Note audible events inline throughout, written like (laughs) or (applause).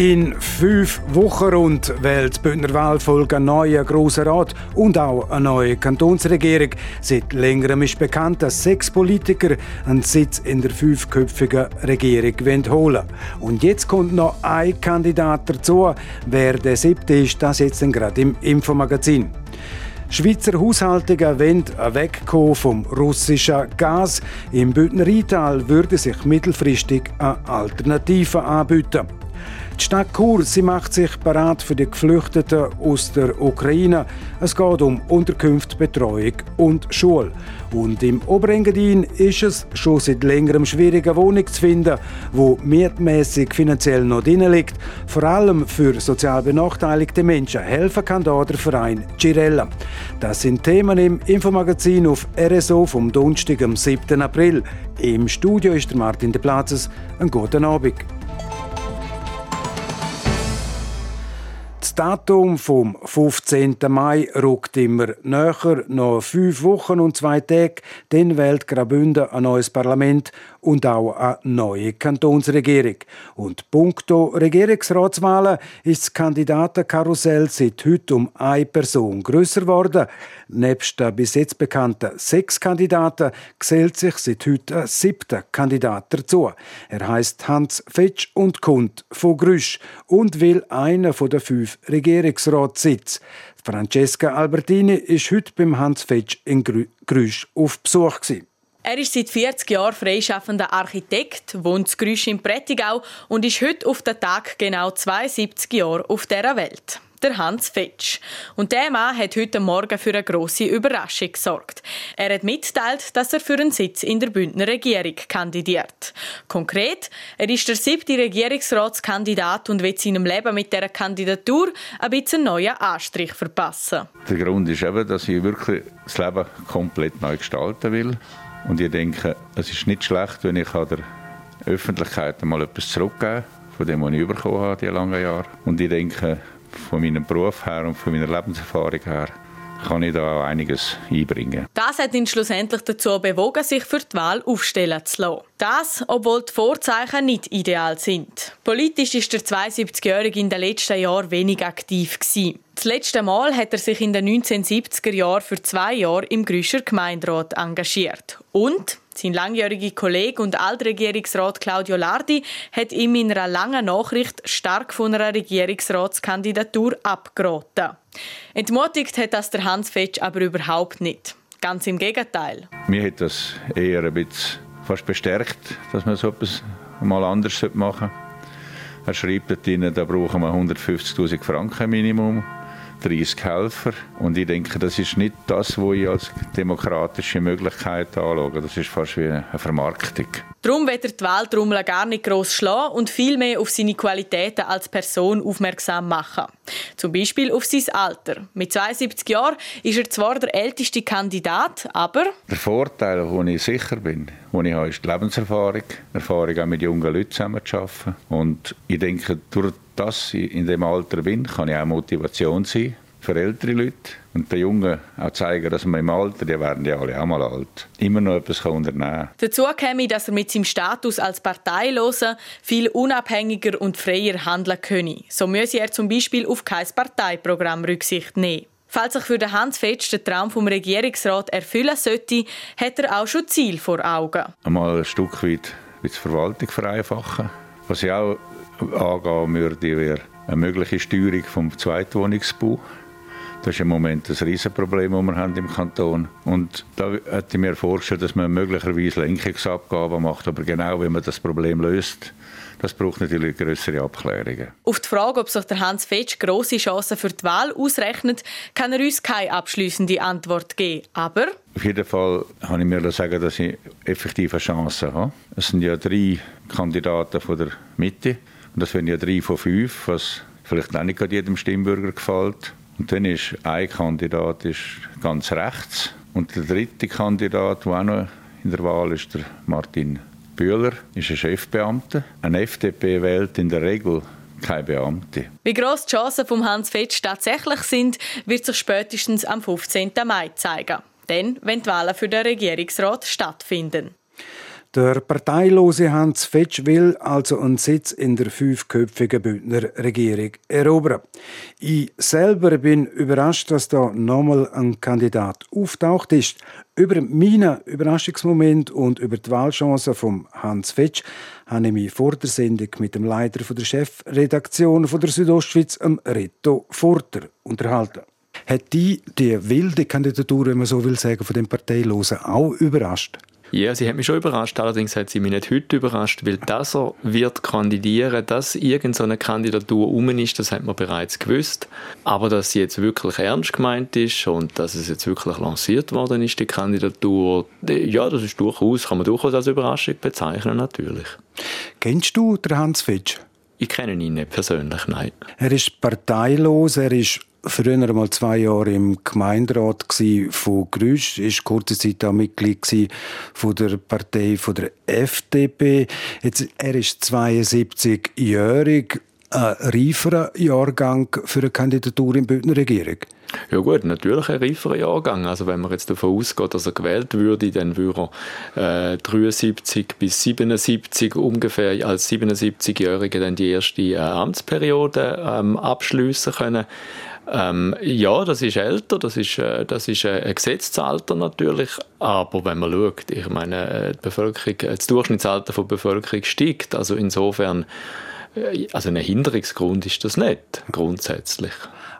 In fünf Wochen rund wählt die Bündner Wahlvolk einen neuen Grossen Rat und auch eine neue Kantonsregierung. Seit längerem ist bekannt, dass sechs Politiker einen Sitz in der fünfköpfigen Regierung holen wollen. Und jetzt kommt noch ein Kandidat dazu. Wer der siebte ist, das jetzt gerade im Infomagazin. Schweizer Haushaltungen wollen wegkommen vom russischen Gas. Im Bündner Rheintal würde sich mittelfristig eine Alternative anbieten. Die Stadt Chur sie macht sich bereit für die Geflüchteten aus der Ukraine. Es geht um Unterkünfte, Betreuung und Schule. Und im Oberengadin ist es schon seit längerem schwierig, eine Wohnung zu finden, wo mietmäßig finanziell noch drin liegt. Vor allem für sozial benachteiligte Menschen helfen kann da der Verein Girella. Das sind Themen im Infomagazin auf RSO vom Donnerstag, am 7. April. Im Studio ist der Martin de Platzes. Einen guten Abend. Das Datum vom 15. Mai rückt immer näher. Noch fünf Wochen und zwei Tage, dann wählt Graubünden ein neues Parlament und auch eine neue Kantonsregierung. Und punkto Regierungsratswahlen ist das Kandidatenkarussell seit heute um eine Person grösser geworden. Nebst den bis jetzt bekannten sechs Kandidaten gesellt sich seit heute ein siebter Kandidat dazu. Er heißt Hans Fetsch und kommt von Grüsch und will einer von den fünf Regierungsratssitz. Francesca Albertini ist heute beim Hans Fetsch in Grüsch auf Besuch. Gewesen. Er ist seit 40 Jahren freischaffender Architekt, wohnt in Grüsch im Prättigau und ist heute auf den Tag genau 72 Jahre auf dieser Welt der Hans Fetsch. Und der Mann hat heute Morgen für eine grosse Überraschung gesorgt. Er hat mitteilt, dass er für einen Sitz in der Bündner Regierung kandidiert. Konkret, er ist der siebte Regierungsratskandidat und wird seinem Leben mit dieser Kandidatur ein bisschen neuen Anstrich verpassen. Der Grund ist eben, dass ich wirklich das Leben komplett neu gestalten will. Und ich denke, es ist nicht schlecht, wenn ich der Öffentlichkeit mal etwas zurückgebe von dem, was ich bekommen habe, die langen Jahre. Und ich denke, von meinem Beruf her und von meiner Lebenserfahrung her kann ich da einiges einbringen. Das hat ihn schlussendlich dazu bewogen, sich für die Wahl aufstellen zu lassen. Das, obwohl die Vorzeichen nicht ideal sind. Politisch ist der 72-Jährige in den letzten Jahren wenig aktiv gewesen. Das letzte Mal hat er sich in den 1970er Jahren für zwei Jahre im Grüscher Gemeinderat engagiert. Und sein langjähriger Kollege und Altregierungsrat Claudio Lardi hat ihm in einer langen Nachricht stark von einer Regierungsratskandidatur abgeraten. Entmutigt hat das der Hans Fetsch aber überhaupt nicht. Ganz im Gegenteil. Mir hat das eher ein bisschen fast bestärkt, dass man so etwas mal anders machen sollte. Er schreibt dort da brauchen wir 150.000 Franken Minimum 30 Helfer. Und ich denke, das ist nicht das, was ich als demokratische Möglichkeit anschaue. Das ist fast wie eine Vermarktung. Darum wird er die Weltrummel gar nicht gross schlagen und vielmehr auf seine Qualitäten als Person aufmerksam machen. Zum Beispiel auf sein Alter. Mit 72 Jahren ist er zwar der älteste Kandidat, aber... Der Vorteil, wo ich sicher bin, wo ich habe, ist die Lebenserfahrung. Erfahrung auch mit jungen Leuten zusammenzuarbeiten. Und ich denke, durch das ich in dem Alter bin, kann ich auch Motivation sein für ältere Leute und den Jungen auch zeigen, dass man im Alter, die werden ja alle auch mal alt, immer noch etwas unternehmen kann. Dazu käme, dass er mit seinem Status als Parteiloser viel unabhängiger und freier handeln könne. So müsse er zum Beispiel auf kein Parteiprogramm Rücksicht nehmen. Falls sich für den Hans Fetsch der Traum vom Regierungsrat erfüllen sollte, hat er auch schon Ziel vor Augen. Einmal ein Stück weit die Verwaltung vereinfachen. Was ich auch angehen würde, wäre eine mögliche Steuerung vom Zweitwohnungsbau. Das ist im Moment ein Riesenproblem, das wir haben im Kanton. Und da hätte ich mir vorgestellt, dass man möglicherweise Lenkungsabgaben macht. Aber genau, wenn man das Problem löst, das braucht natürlich größere Abklärungen. Auf die Frage, ob sich der Hans Fetsch grosse Chancen für die Wahl ausrechnet, kann er uns keine abschließende Antwort geben. Aber auf jeden Fall kann ich mir sagen, dass ich effektive Chancen habe. Es sind ja drei Kandidaten von der Mitte. Und das wären ja drei von fünf, was vielleicht auch nicht jedem Stimmbürger gefällt. Und dann ist ein Kandidat ist ganz rechts und der dritte Kandidat, der auch noch in der Wahl ist, der Martin Bühler ist ein Chefbeamter. Ein FDP wählt in der Regel keine Beamte. Wie gross die Chancen von Hans Fetsch tatsächlich sind, wird sich spätestens am 15. Mai zeigen. Dann, wenn die Wahlen für den Regierungsrat stattfinden. Der parteilose Hans Fetsch will also einen Sitz in der fünfköpfigen Bündner Regierung erobern. Ich selber bin überrascht, dass da nochmal ein Kandidat auftaucht ist. Über meinen Überraschungsmoment und über die Wahlchancen von Hans Fetsch habe ich mich vor der Sendung mit dem Leiter der Chefredaktion der Südostschweiz, Reto Furter, unterhalten. Hat die die wilde Kandidatur, wenn man so will sagen, von dem Parteilosen auch überrascht? Ja, sie hat mich schon überrascht. Allerdings hat sie mich nicht heute überrascht, weil dass er wird kandidieren, dass irgendeine Kandidatur um ist, das hat man bereits gewusst. Aber dass sie jetzt wirklich ernst gemeint ist und dass es jetzt wirklich lanciert worden ist, die Kandidatur, ja, das ist durchaus, kann man durchaus als Überraschung bezeichnen, natürlich. Kennst du den Hans Fitsch? Ich kenne ihn nicht persönlich, nein. Er ist parteilos, er ist früher mal zwei Jahre im Gemeinderat von Grüsch, ist kurze Zeit auch Mitglied von der Partei von der FDP. Jetzt, er ist 72-jährig, ein reiferer Jahrgang für eine Kandidatur in Bündner Regierung. Ja gut, natürlich ein reiferer Jahrgang. Also wenn man jetzt davon ausgeht, dass er gewählt würde, dann würde er äh, 73 bis 77 ungefähr als 77-Jähriger dann die erste äh, Amtsperiode ähm, abschließen können. Ähm, ja, das ist älter, das ist, äh, das ist äh, ein Gesetzesalter natürlich, aber wenn man schaut, ich meine, äh, die Bevölkerung, äh, das Durchschnittsalter der Bevölkerung steigt, also insofern, also ein Hinderungsgrund ist das nicht, grundsätzlich.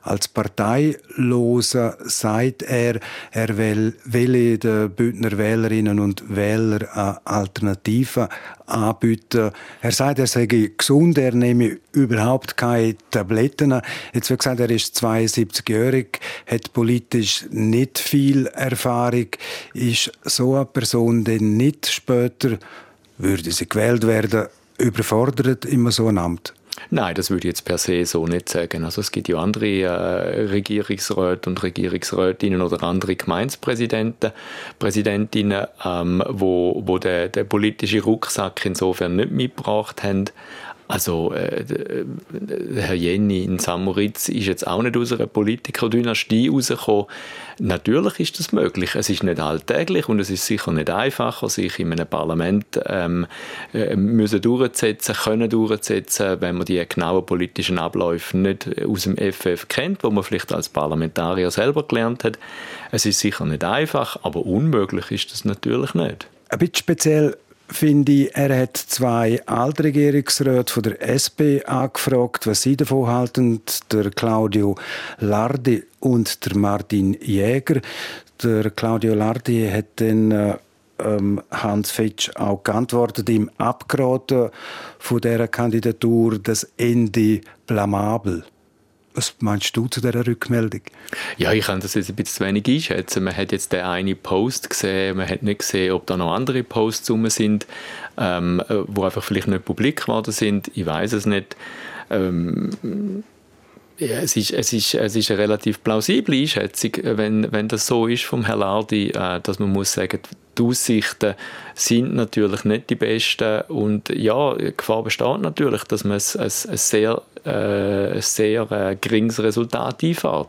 Als Parteiloser sagt er, er will, will den Bündner Wählerinnen und Wählern eine Alternative anbieten. Er sagt, er sei gesund, er nehme überhaupt keine Tabletten. Jetzt wird gesagt, er ist 72-jährig, hat politisch nicht viel Erfahrung, ist so eine Person, die nicht später, würde sie gewählt werden, überfordert immer so ein Amt. Nein, das würde ich jetzt per se so nicht sagen. Also es gibt ja andere äh, Regierungsräte und Regierungsrätinnen oder andere Gemeindepräsidenten, Präsidentinnen, ähm, wo, wo der, der politische Rucksack insofern nicht mitgebracht haben. Also äh, Herr Jenny in Samoritz ist jetzt auch nicht aus einer Politikerdynastie rausgekommen. Natürlich ist das möglich. Es ist nicht alltäglich und es ist sicher nicht einfacher, sich in einem Parlament ähm, äh, müssen durchzusetzen, können durchzusetzen, wenn man die genauen politischen Abläufe nicht aus dem FF kennt, wo man vielleicht als Parlamentarier selber gelernt hat. Es ist sicher nicht einfach, aber unmöglich ist das natürlich nicht. Ein bisschen speziell finde ich, er hat zwei Altregierungsräte von der SP angefragt, was sie davon halten. Der Claudio Lardi und der Martin Jäger. Der Claudio Lardi hat dann äh, ähm, Hans Fetsch auch geantwortet, ihm abgeraten von dieser Kandidatur, das Ende blamabel. Was meinst du zu dieser Rückmeldung? Ja, ich kann das jetzt ein bisschen zu wenig einschätzen. Man hat jetzt den einen Post gesehen, man hat nicht gesehen, ob da noch andere Posts rum sind, ähm, wo einfach vielleicht nicht publik geworden sind. Ich weiß es nicht. Ähm, ja, es, ist, es, ist, es ist eine relativ plausible Einschätzung, wenn, wenn das so ist vom Herrn äh, dass man muss sagen, die Aussichten sind natürlich nicht die besten und ja, die Gefahr besteht natürlich, dass man ein, ein, ein sehr, äh, sehr äh, geringes Resultat einfährt.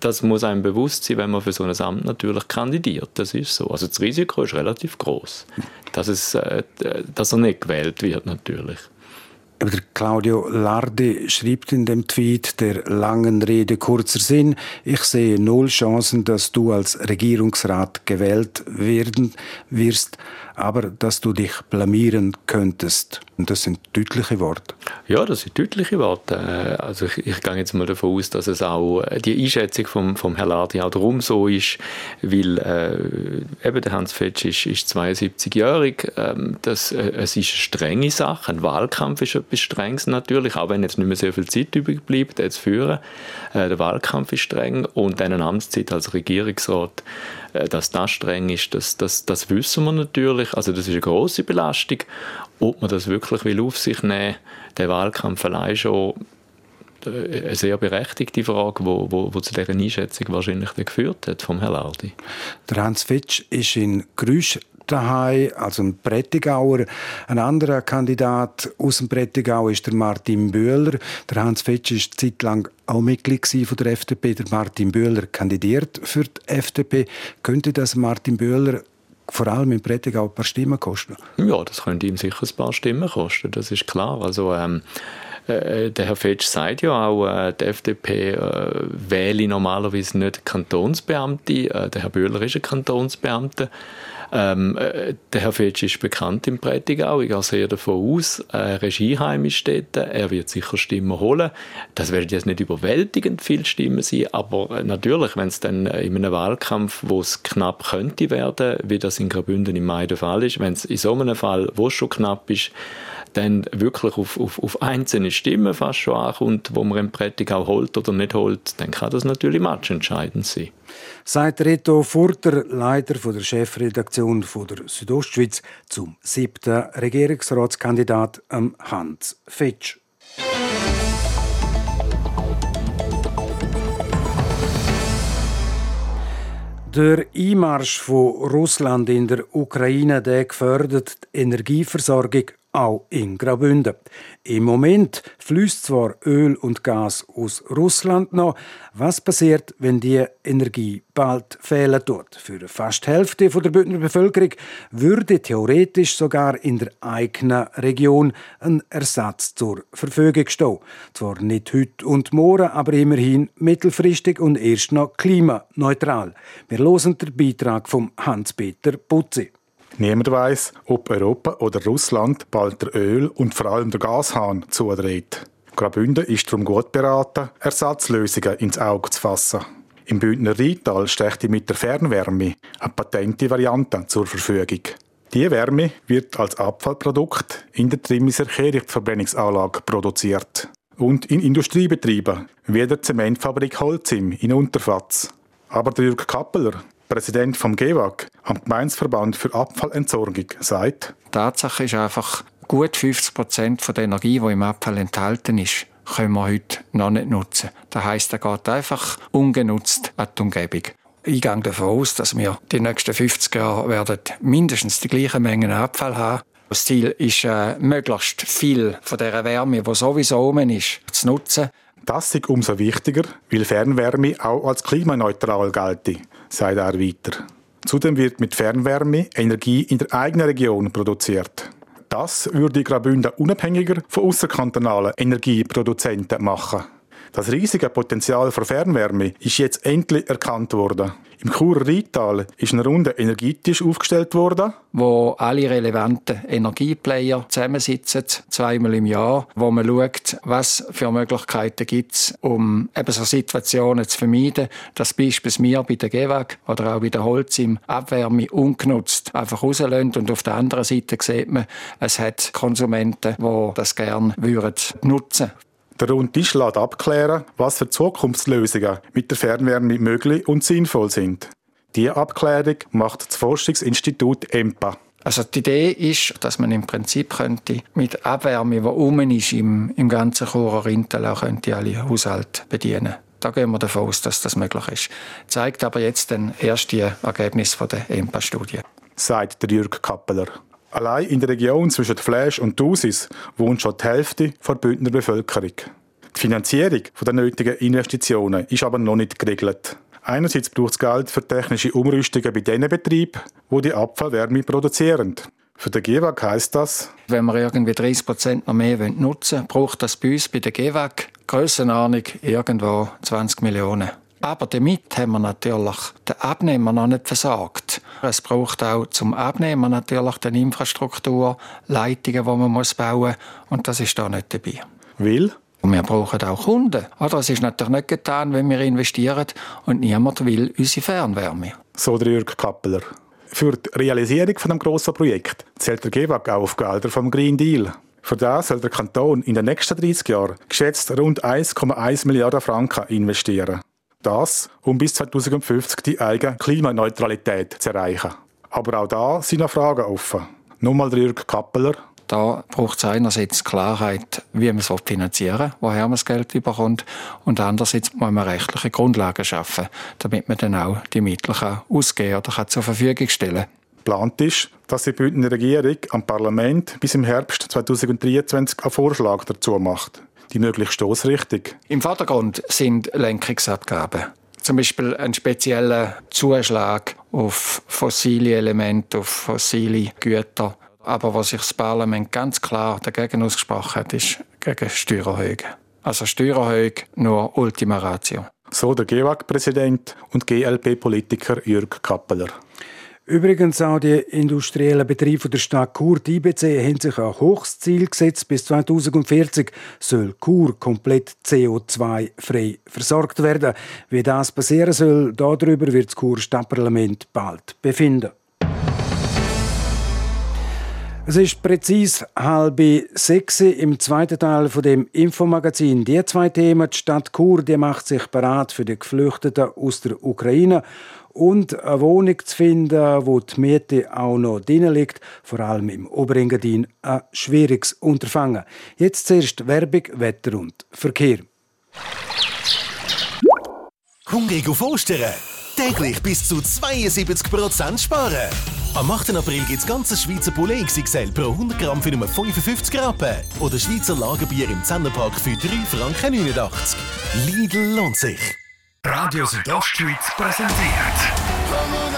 Das muss einem bewusst sein, wenn man für so ein Amt natürlich kandidiert. Das ist so. Also das Risiko ist relativ groß, dass, es, äh, dass er nicht gewählt wird natürlich. Aber der Claudio Lardi schreibt in dem Tweet der langen Rede kurzer Sinn, ich sehe null Chancen, dass du als Regierungsrat gewählt werden wirst aber dass du dich blamieren könntest. Und das sind deutliche Worte. Ja, das sind deutliche Worte. Äh, also ich, ich gehe jetzt mal davon aus, dass es auch äh, die Einschätzung vom, vom Herrn Lardi auch darum so ist, weil äh, eben der Hans Fetsch ist, ist 72-jährig. Ähm, das, äh, es ist eine strenge Sache. Ein Wahlkampf ist etwas Strenges natürlich, auch wenn jetzt nicht mehr so viel Zeit übrig bleibt, den zu führen. Äh, der Wahlkampf ist streng und eine Amtszeit als Regierungsrat äh, dass das streng ist, das, das, das wissen wir natürlich. Also das ist eine große Belastung. Ob man das wirklich will auf sich nehmen will, der Wahlkampf allein schon äh, eine sehr berechtigte Frage, wo, wo, wo zu dieser Einschätzung wahrscheinlich geführt hat vom Herrn Lardi. Der Hans Fitsch ist in Grüsch daheim, also ein Prättigauer. Ein anderer Kandidat aus dem Prättigau ist der Martin Böhler. Der Hans Fetsch ist zeitlang auch Mitglied von der FDP. Der Martin Böhler kandidiert für die FDP. Könnte das Martin Böhler vor allem im Prättigau ein paar Stimmen kosten? Ja, das könnte ihm sicher ein paar Stimmen kosten, das ist klar. Also ähm, äh, der Herr Fetsch sagt ja auch, äh, die FDP äh, wähle normalerweise nicht Kantonsbeamte. Äh, der Herr Böhler ist ein Kantonsbeamter. Ähm, äh, der Herr Fetsch ist bekannt im Prättigau. Ich gehe sehr davon aus, äh, Regieheim ist dort. Er wird sicher Stimmen holen. Das werden jetzt nicht überwältigend viele Stimmen sein, aber äh, natürlich, wenn es dann äh, in einem Wahlkampf, wo es knapp könnte werden, wie das in Graubünden im Mai der Fall ist, wenn es in so einem Fall, wo es schon knapp ist, dann wirklich auf, auf, auf einzelne Stimmen fast schon ankommt, wo man im Prättigau holt oder nicht holt, dann kann das natürlich matchentscheidend sein. Sagt Reto Furter, Leiter der Chefredaktion der Südostschweiz, zum siebten Regierungsratskandidat Hans Fetsch. Der Einmarsch von Russland in der Ukraine der gefördert die Energieversorgung auch in Graubünden. Im Moment fließt zwar Öl und Gas aus Russland noch. Was passiert, wenn die Energie bald fehlen tut? Für fast die Hälfte der Bündner Bevölkerung würde theoretisch sogar in der eigenen Region ein Ersatz zur Verfügung stehen. Zwar nicht heute und morgen, aber immerhin mittelfristig und erst noch klimaneutral. Wir hören den Beitrag von Hans-Peter Putzi. Niemand weiß, ob Europa oder Russland bald der Öl- und vor allem der Gashahn zudreht. Graubünden ist darum gut beraten, Ersatzlösungen ins Auge zu fassen. Im Bündner Rheintal steht mit der Fernwärme eine patente Variante zur Verfügung. Die Wärme wird als Abfallprodukt in der Trimmiser Kehrichtverbrennungsanlage produziert und in Industriebetrieben wie der Zementfabrik Holzim in Unterfatz. Aber der Jürg Kappeler, Präsident vom GEWAG, am Gemeinsverband für Abfallentsorgung, sagt, Tatsache ist einfach, gut 50 Prozent der Energie, die im Abfall enthalten ist, können wir heute noch nicht nutzen. Das heisst, er geht einfach ungenutzt an die Umgebung. Ich gehe davon aus, dass wir die nächsten 50 Jahre werden mindestens die gleiche Menge Abfall haben. Das Ziel ist, äh, möglichst viel von der Wärme, die sowieso oben ist, zu nutzen. Das ist umso wichtiger, weil Fernwärme auch als klimaneutral gelte sagt er weiter. Zudem wird mit Fernwärme Energie in der eigenen Region produziert. Das würde Graubünden unabhängiger von außerkantonalen Energieproduzenten machen. Das riesige Potenzial für Fernwärme ist jetzt endlich erkannt worden. Im Churer Rheintal ist ein runder Energietisch aufgestellt worden, wo alle relevanten Energieplayer zusammensitzen, zweimal im Jahr, wo man schaut, was für Möglichkeiten gibt es, um eben so Situationen zu vermeiden, dass beispielsweise wir bei der GEWAG oder auch bei der Holz im Abwärme ungenutzt einfach rauslösen und auf der anderen Seite sieht man, es hat Konsumenten, die das gerne würden nutzen der Runde Tisch lässt abklären, was für Zukunftslösungen mit der Fernwärme möglich und sinnvoll sind. Diese Abklärung macht das Forschungsinstitut EMPA. Also die Idee ist, dass man im Prinzip könnte mit Abwärme, die um ist im, im ganzen Churer Rintel, auch könnte alle Haushalte bedienen. Da gehen wir davon aus, dass das möglich ist. Zeigt aber jetzt dann erst die Ergebnisse von der EMPA-Studie. Sagt der Jürg Kappeler. Allein in der Region zwischen Flash und Dusis wohnt schon die Hälfte der Bündner Bevölkerung. Die Finanzierung der nötigen Investitionen ist aber noch nicht geregelt. Einerseits braucht es Geld für technische Umrüstungen bei den Betrieben, die die Abfallwärme produzieren. Für den GEWAG heisst das, wenn wir irgendwie 30 Prozent noch mehr nutzen wollen, braucht das bei uns bei der GEWAG Grössenordnung irgendwo 20 Millionen. Aber damit haben wir natürlich den Abnehmer noch nicht versorgt. Es braucht auch zum Abnehmer natürlich die Infrastruktur, Leitungen, die man muss bauen muss. Und das ist da nicht dabei. Will? Und wir brauchen auch Kunden. Oder es ist natürlich nicht getan, wenn wir investieren und niemand will unsere Fernwärme. So der Jürg Kappeler. Für die Realisierung von dem grossen Projekt zählt der GEWAG auch auf Gelder vom Green Deal. Für das soll der Kanton in den nächsten 30 Jahren geschätzt rund 1,1 Milliarden Franken investieren. Das, um bis 2050 die eigene Klimaneutralität zu erreichen. Aber auch da sind noch Fragen offen. Nochmal Jürg Kappeler. Da braucht es einerseits Klarheit, wie man es finanzieren will, woher man das Geld bekommt. Und andererseits muss man rechtliche Grundlagen schaffen, damit man dann auch die Mittel ausgeben oder zur Verfügung stellen kann. Plant ist, dass die Bündner Regierung am Parlament bis im Herbst 2023 einen Vorschlag dazu macht. Die mögliche Stoßrichtung. Im Vordergrund sind Lenkungsabgaben. Zum Beispiel ein spezieller Zuschlag auf fossile Elemente, auf fossile Güter. Aber was sich das Parlament ganz klar dagegen ausgesprochen hat, ist gegen Steuererhöhungen. Also Steuererhöhung nur Ultima Ratio. So der GEWAG-Präsident und GLP-Politiker Jürg Kappeler. Übrigens auch die industriellen Betriebe der Stadt Chur, die IBC, haben sich ein hohes Ziel gesetzt. Bis 2040 soll Chur komplett CO2-frei versorgt werden. Wie das passieren soll, darüber wird das Chur Stadtparlament bald befinden. Es ist präzise halb sechs im zweiten Teil von dem Infomagazin. Die zwei Themen, die Stadt Chur, die macht sich bereit für die Geflüchteten aus der Ukraine und eine Wohnung zu finden, wo die Miete auch noch drin liegt, vor allem im Oberengadin, ein schwieriges Unterfangen. Jetzt zuerst Werbung, Wetter und Verkehr. Hungrig auf Ostern? Täglich bis zu 72% sparen. Am 8. April gibt es ganzes Schweizer Poulet XXL pro 100 Gramm für nur 55 Rappen. Oder Schweizer Lagerbier im Zehnerpack für 3 Franken 89. Lidl lohnt sich. Radio Südostschweiz präsentiert.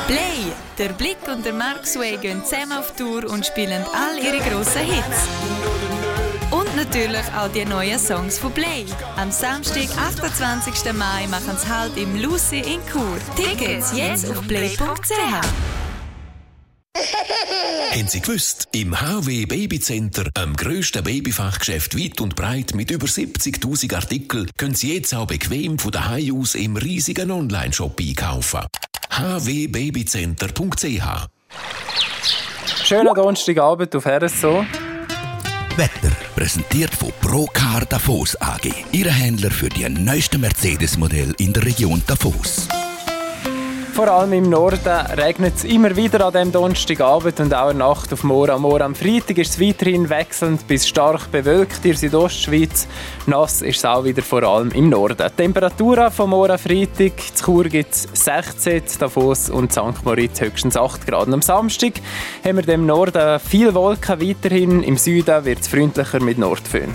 Play! Der Blick und der Mark Sway gehen zusammen auf Tour und spielen all ihre grossen Hits. Und natürlich auch die neuen Songs von Play. Am Samstag, 28. Mai, machen sie halt im Lucy in Chur. Tickets jetzt auf play.ch. Haben Sie gewusst? Im HW Babycenter, am grössten Babyfachgeschäft weit und breit mit über 70.000 Artikeln, können Sie jetzt auch bequem von daheim aus im riesigen Online-Shop einkaufen. hwbabycenter.ch Schönen Donnerstagabend auf RSO. Wetter präsentiert von Procar Davos AG, Ihr Händler für die neuesten Mercedes-Modell in der Region Davos. Vor allem im Norden regnet es immer wieder an diesem Donnerstagabend und auch in der Nacht auf am Moor. Am Freitag ist es weiterhin wechselnd bis stark bewölkt in der Südostschweiz. Nass ist es auch wieder vor allem im Norden. Die Temperatur von Moor am Freitag, zu Chur gibt es 16, Davos und St. Moritz höchstens 8 Grad. Und am Samstag haben wir im Norden viel Wolken weiterhin. Im Süden wird es freundlicher mit Nordföhn.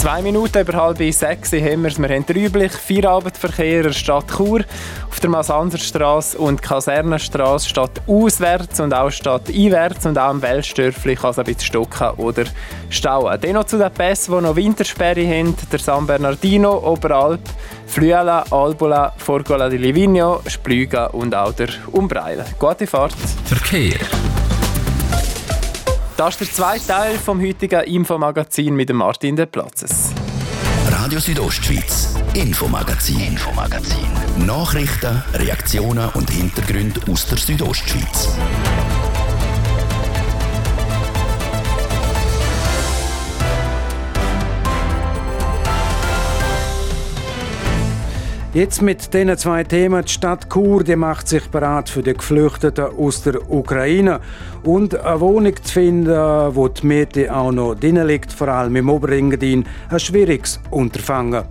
Zwei Minuten über halb sechs haben wir es. Wir haben den üblichen Feierabendverkehr in Stadt Chur. Auf der Masanserstraße und Kasernenstraße statt auswärts und auch statt einwärts und auch am Wellstörfli kann es ein bisschen stocken oder stauen. Dann noch zu den Pässen, die noch Wintersperre haben. Der San Bernardino, Oberalp, Flüela, Albula, Forgola di Livigno, Splüga und auch der Umbreile. Gute Fahrt. Verkehr. Das ist der zweite Teil vom heutigen Infomagazin mit dem Martin De Platzes. Radio Südostschweiz, Infomagazin, Infomagazin. Nachrichten, Reaktionen und Hintergründe aus der Südostschweiz. Jetzt mit diesen zwei Themen. Die Stadt Chur die macht sich bereit für die Geflüchteten aus der Ukraine. Und eine Wohnung zu finden, wo die Miete auch noch drin liegt, vor allem im Oberengadin, ein schwieriges Unterfangen.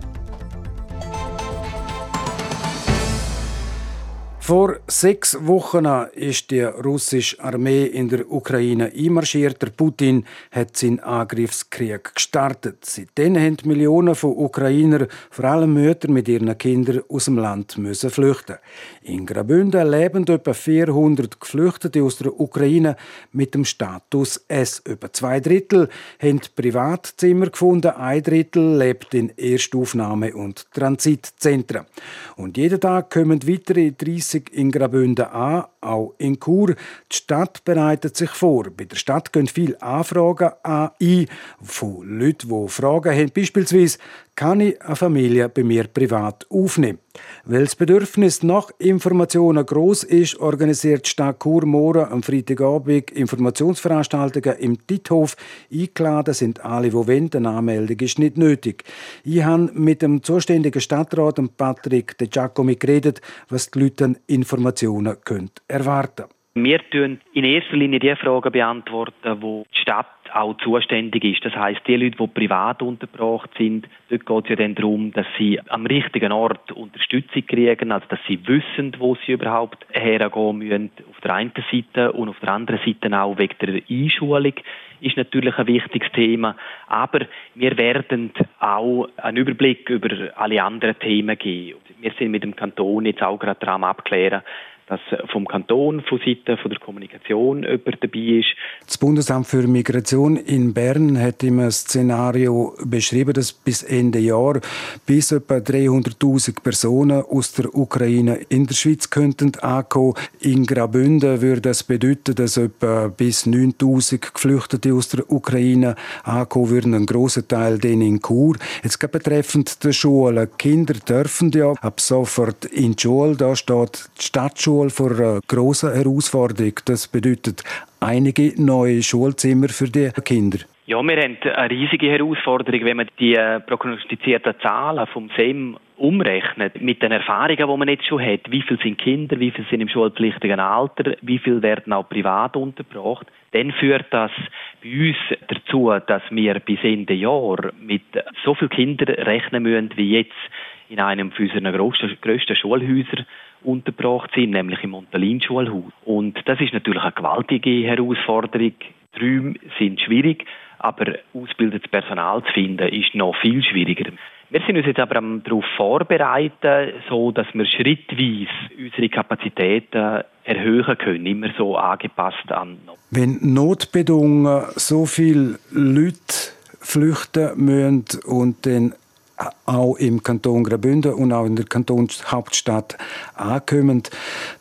Vor sechs Wochen ist die russische Armee in der Ukraine einmarschiert. Der Putin hat seinen Angriffskrieg gestartet. Seitdem haben Millionen von Ukrainern, vor allem Mütter mit ihren Kindern, aus dem Land müssen flüchten. In Graubünden leben etwa 400 Geflüchtete aus der Ukraine mit dem Status S. Über zwei Drittel haben Privatzimmer gefunden, ein Drittel lebt in Erstaufnahme- und Transitzentren. Und jeden Tag kommen weitere 30 in Graubünden an, auch in Chur. Die Stadt bereitet sich vor. Bei der Stadt gehen viele Anfragen ein von Leuten, die Fragen haben. Beispielsweise, kann ich eine Familie bei mir privat aufnehmen? Weil das Bedürfnis nach Informationen groß ist, organisiert die Stadt Chur morgen am Freitagabend Informationsveranstaltungen im Tithof. Eingeladen sind alle, die wollen. Eine Anmeldung ist nicht nötig. Ich habe mit dem zuständigen Stadtrat Patrick De Giacomi geredet, was die Leute an Informationen können erwarten Wir beantworten in erster Linie die Fragen, beantworten, wo die Stadt auch zuständig ist. Das heißt, die Leute, die privat untergebracht sind, dort geht es ja dann darum, dass sie am richtigen Ort Unterstützung kriegen, also dass sie wissen, wo sie überhaupt hergehen müssen. Auf der einen Seite und auf der anderen Seite auch wegen der Einschulung ist natürlich ein wichtiges Thema. Aber wir werden auch einen Überblick über alle anderen Themen geben. Wir sind mit dem Kanton jetzt auch gerade dran abklären, dass vom Kanton, von Seiten von der Kommunikation jemand dabei ist. Das Bundesamt für Migration in Bern hat im Szenario beschrieben, dass bis Ende Jahr bis etwa 300.000 Personen aus der Ukraine in der Schweiz könnten ankommen. In Graubünden würde das bedeuten, dass etwa bis 9.000 Geflüchtete aus der Ukraine ankommen würden, ein großer Teil den in Chur. Jetzt betreffend der Schulen. Kinder dürfen ja ab sofort in die Schule. Da steht die Stadtschule Schule vor einer grossen Herausforderung. Das bedeutet einige neue Schulzimmer für die Kinder. Ja, wir haben eine riesige Herausforderung, wenn man die äh, prognostizierten Zahlen vom SEM umrechnet, mit den Erfahrungen, die man jetzt schon hat, wie viele sind Kinder, wie viele sind im schulpflichtigen Alter, wie viele werden auch privat untergebracht, dann führt das bei uns dazu, dass wir bis Ende Jahr mit so vielen Kindern rechnen müssen, wie jetzt in einem unserer grössten, grössten Schulhäuser untergebracht sind, nämlich im Montalin-Schulhaus. Und das ist natürlich eine gewaltige Herausforderung. Die Räume sind schwierig, aber ausgebildetes Personal zu finden ist noch viel schwieriger. Wir sind uns jetzt aber darauf vorbereitet, so dass wir schrittweise unsere Kapazitäten erhöhen können, immer so angepasst an. Wenn notbedungen so viele Leute flüchten müssen und dann auch im Kanton Graubünden und auch in der Kantonshauptstadt ankommen.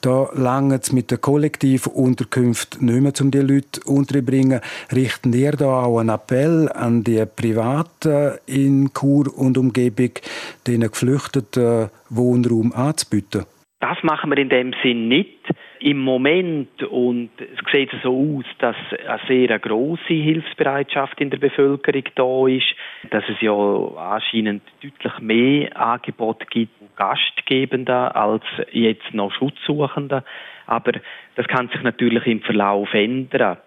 Da lange es mit der Kollektivunterkunft nicht mehr, um die Leute unterzubringen. Richten ihr da auch einen Appell an die Privaten in Chur und Umgebung, den geflüchteten Wohnraum anzubieten? Das machen wir in dem Sinn nicht. Im Moment, und es sieht so aus, dass eine sehr große Hilfsbereitschaft in der Bevölkerung da ist, dass es ja anscheinend deutlich mehr Angebot gibt, Gastgebender als jetzt noch Schutzsuchende. Aber das kann sich natürlich im Verlauf ändern.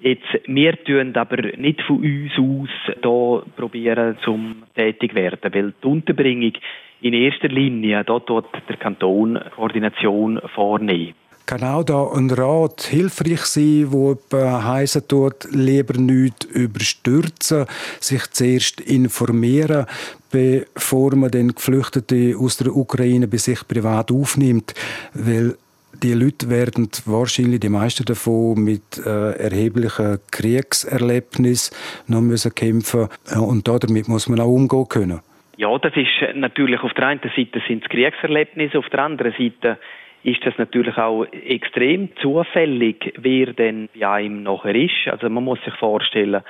Jetzt, wir tun aber nicht von uns aus da probieren, zum tätig werden, weil die Unterbringung in erster Linie, da tut der Kanton Koordination vornehmen. Kann auch da ein Rat hilfreich sein, wo heißen tut, lieber nicht überstürzen, sich zuerst informieren, bevor man den Geflüchteten aus der Ukraine bei sich privat aufnimmt, weil die Leute werden wahrscheinlich, die meisten davon, mit äh, erheblichen Kriegserlebnissen noch müssen kämpfen und damit muss man auch umgehen können. Ja, das ist natürlich auf der einen Seite sind es Kriegserlebnisse, auf der anderen Seite ist das natürlich auch extrem zufällig, wer denn bei einem nachher ist. Also man muss sich vorstellen,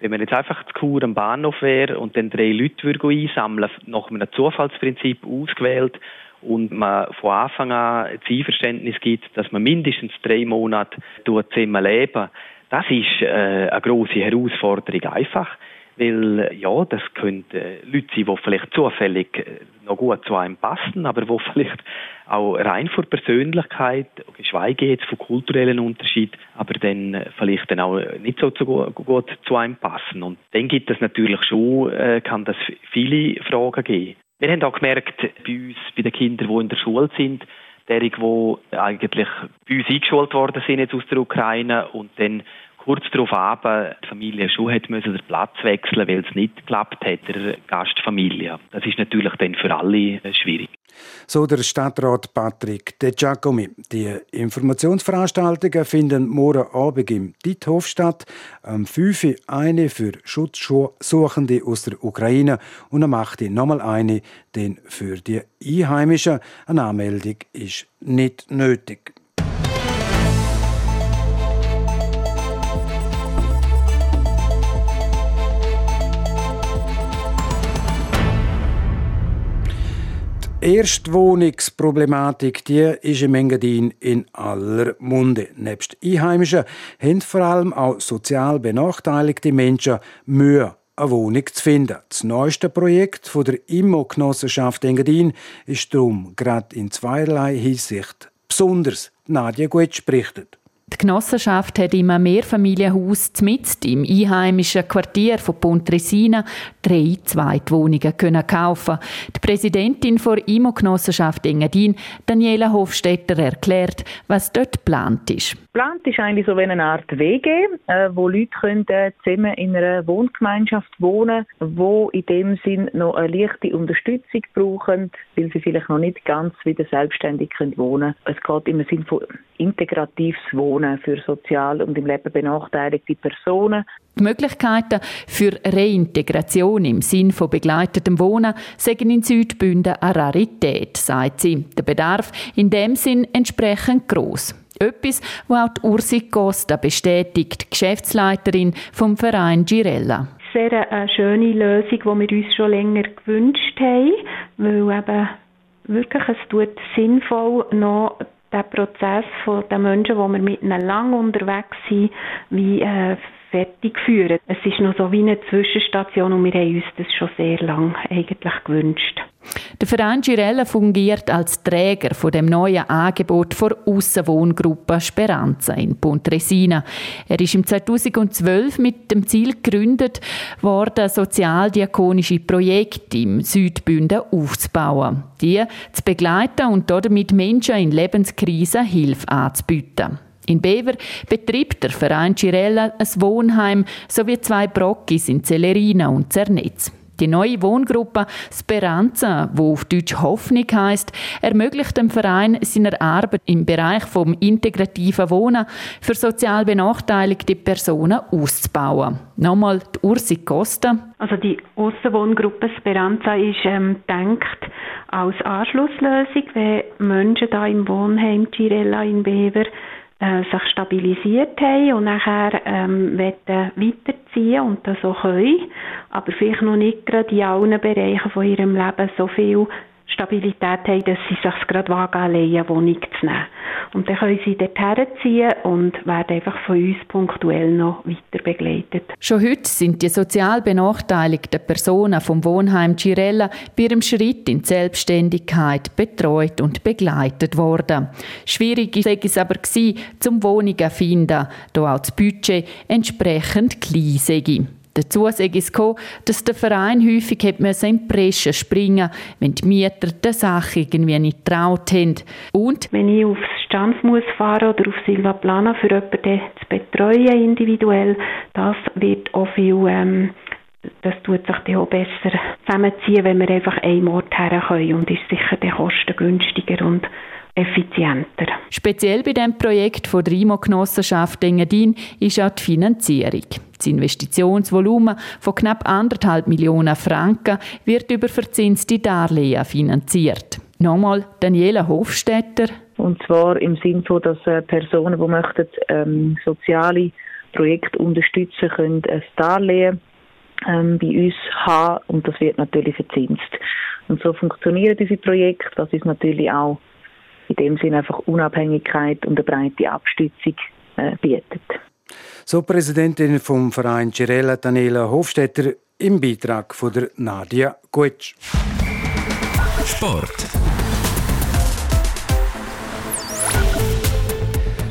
wenn man jetzt einfach zu Kur am Bahnhof wäre und dann drei Leute würde einsammeln, nach einem Zufallsprinzip ausgewählt und man von Anfang an das Einverständnis gibt, dass man mindestens drei Monate zusammen leben, das ist äh, eine große Herausforderung einfach. Weil, ja, das können Leute sein, die vielleicht zufällig äh, noch gut zu einem passen, aber die (laughs) vielleicht auch rein von Persönlichkeit, geschweige jetzt von kulturellen Unterschied, aber dann vielleicht dann auch nicht so gut zu einem passen. Und dann gibt es natürlich schon, äh, kann das viele Fragen geben. Wir haben auch gemerkt, bei uns, bei den Kindern, die in der Schule sind, derige, die eigentlich bei uns eingeschult worden sind jetzt aus der Ukraine und dann kurz darauf ab, die Familie schon hat müssen den Platz wechseln, weil es nicht geklappt hat, der Gastfamilie. Das ist natürlich dann für alle schwierig. So der Stadtrat Patrick De Giacomi. Die Informationsveranstaltungen finden morgen Abend im Diethof statt. Am 5. Uhr eine für Schutzsuchende aus der Ukraine und am 8. Uhr nochmal eine, für die Einheimischen eine Anmeldung ist nicht nötig. Erstwohnungsproblematik, die ist im Engadin in aller Munde. Nebst Einheimischen haben vor allem auch sozial benachteiligte Menschen Mühe, eine Wohnung zu finden. Das neueste Projekt von der Immo-Genossenschaft Engadin ist darum gerade in zweierlei Hinsicht besonders. Nadja Guetsch berichtet. Die Genossenschaft hat im Mehrfamilienhaus mitten im einheimischen Quartier von Pontresina drei Zweitwohnungen können kaufen. Die Präsidentin der IMO-Genossenschaft Engadin, Daniela Hofstetter, erklärt, was dort geplant ist. Geplant ist eigentlich so wie eine Art WG, äh, wo Leute können, äh, zusammen in einer Wohngemeinschaft wohnen wo in dem Sinn noch eine leichte Unterstützung brauchen, weil sie vielleicht noch nicht ganz wieder selbstständig können wohnen können. Es geht im Sinn von integratives Wohnen für sozial und im Leben benachteiligte Personen. Die Möglichkeiten für Reintegration im Sinn von begleitetem Wohnen sind in Südbünden eine Rarität, sagt sie. Der Bedarf in dem Sinn entsprechend groß. Etwas, was auch die Ursi Costa bestätigt, Geschäftsleiterin vom Verein Girella sehr eine schöne Lösung, die wir uns schon länger gewünscht haben, weil eben wirklich es tut sinnvoll noch den Prozess von den Menschen, wo wir mit ihnen lang unterwegs sind, wie äh, fertig führen. Es ist noch so wie eine Zwischenstation und wir haben uns das schon sehr lange eigentlich gewünscht. Der Verein Girella fungiert als Träger von dem neuen Angebot vor Aussenwohngruppe Speranza in Pontresina. Er ist im 2012 mit dem Ziel gegründet worden, sozialdiakonische Projekte im Südbünden aufzubauen, die zu begleiten und damit Menschen in Lebenskrisen Hilfe anzubieten. In Bever betreibt der Verein Girella ein Wohnheim sowie zwei Brockis in Celerina und Zernetz. Die neue Wohngruppe Speranza, wo auf Deutsch Hoffnung heißt, ermöglicht dem Verein seiner Arbeit im Bereich vom integrativen Wohnen für sozial benachteiligte Personen auszubauen. Nochmal die Ursi Costa. Also die Aussenwohngruppe Speranza ist ähm, denkt als Anschlusslösung, wenn Menschen da im Wohnheim Girella in Bever äh, sich stabilisiert haben und nachher ähm, weiterziehen und das auch können, aber vielleicht noch nicht gerade in allen Bereichen von ihrem Leben so viel Stabilität haben, dass sie sich gerade wagen, alleine eine Wohnung zu nehmen. Und dann können sie dort herziehen und werden einfach von uns punktuell noch weiter begleitet. Schon heute sind die sozial benachteiligten Personen vom Wohnheim Girella bei ihrem Schritt in die Selbstständigkeit betreut und begleitet worden. Schwierig war es aber, zum Wohnungen zu finden, da auch das Budget entsprechend klein sei. Dazu sei es dass der Verein häufig hat in die Bresche springen wenn die Mieter der Sache irgendwie nicht traut haben. Und wenn ich aufs Stanf muss fahren oder auf Silva Plana für jemanden zu betreuen individuell, das wird auch viel ähm, das tut sich dann auch besser zusammenziehen, wenn wir einfach einen Ort her können und ist sicher kostengünstiger und effizienter. Speziell bei dem Projekt von der IMO-Genossenschaft Engadin ist auch die Finanzierung. Das Investitionsvolumen von knapp anderthalb Millionen Franken wird über verzinste Darlehen finanziert. Nochmal Daniela Hofstetter. Und zwar im Sinne von, dass äh, Personen, die möchten, ähm, soziale Projekte unterstützen können, ein Darlehen ähm, bei uns haben und das wird natürlich verzinst. Und so funktionieren diese Projekte. Das ist natürlich auch in dem Sinne einfach Unabhängigkeit und eine breite Abstützung äh, bietet. So Präsidentin vom Verein Cirella Daniela Hofstetter im Beitrag von der Nadia Gutsch. Sport.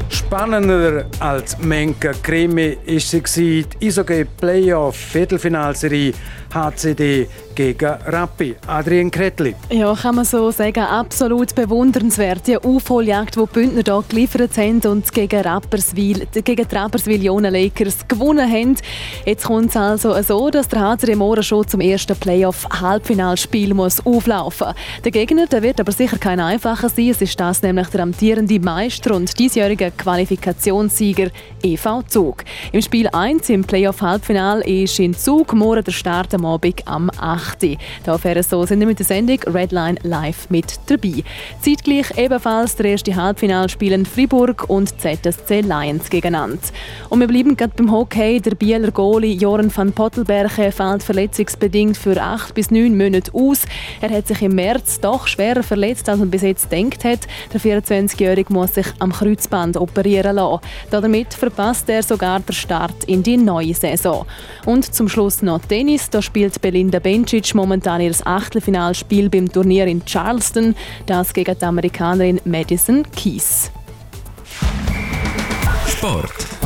Spannender als Menke Krimi ist sie die Eishockey Playoff Viertelfinalserie HCD gegen Rappi. Adrian Kretli. Ja, kann man so sagen. Absolut bewundernswert. Die Aufholjagd, die die Bündner hier geliefert haben und gegen Rapperswil, gegen die Rapperswil Lakers gewonnen haben. Jetzt kommt es also so, dass der HCD morgen schon zum ersten Playoff-Halbfinalspiel muss auflaufen Der Gegner der wird aber sicher kein einfacher sein. Es ist das nämlich der amtierende Meister und diesjährige Qualifikationssieger EV Zug. Im Spiel 1 im Playoff-Halbfinal ist in Zug morgen der Start am Abend am 8. Da wäre so sind mit der Sendung Redline live mit dabei. Zeitgleich ebenfalls der erste Halbfinalspiel Fribourg und ZSC Lions gegeneinander. Und wir bleiben gerade beim Hockey. Der Bieler Goalie Joran van Pottelberge fällt verletzungsbedingt für acht bis neun Monate aus. Er hat sich im März doch schwerer verletzt, als man bis jetzt gedacht hat. Der 24-Jährige muss sich am Kreuzband operieren lassen. Damit verpasst er sogar den Start in die neue Saison. Und zum Schluss noch Tennis. Da spielt Belinda Bencic momentan ihr Achtelfinalspiel beim Turnier in Charleston, das gegen die Amerikanerin Madison Keys. Sport.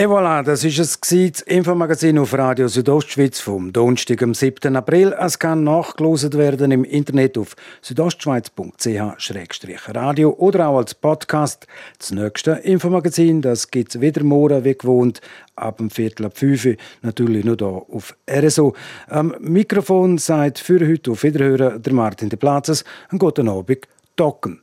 Et voilà, das ist es das Infomagazin auf Radio Südostschweiz vom Donnerstag, am 7. April. Es kann nachgelost werden im Internet auf südostschweiz.ch-radio oder auch als Podcast. Das nächste Infomagazin, das gibt es wieder morgen, wie gewohnt, ab dem Viertel ab 5 Uhr, natürlich nur hier auf RSO. Am Mikrofon seid für heute auf Wiederhören der Martin de Platzes. Einen guten Abend, Docken.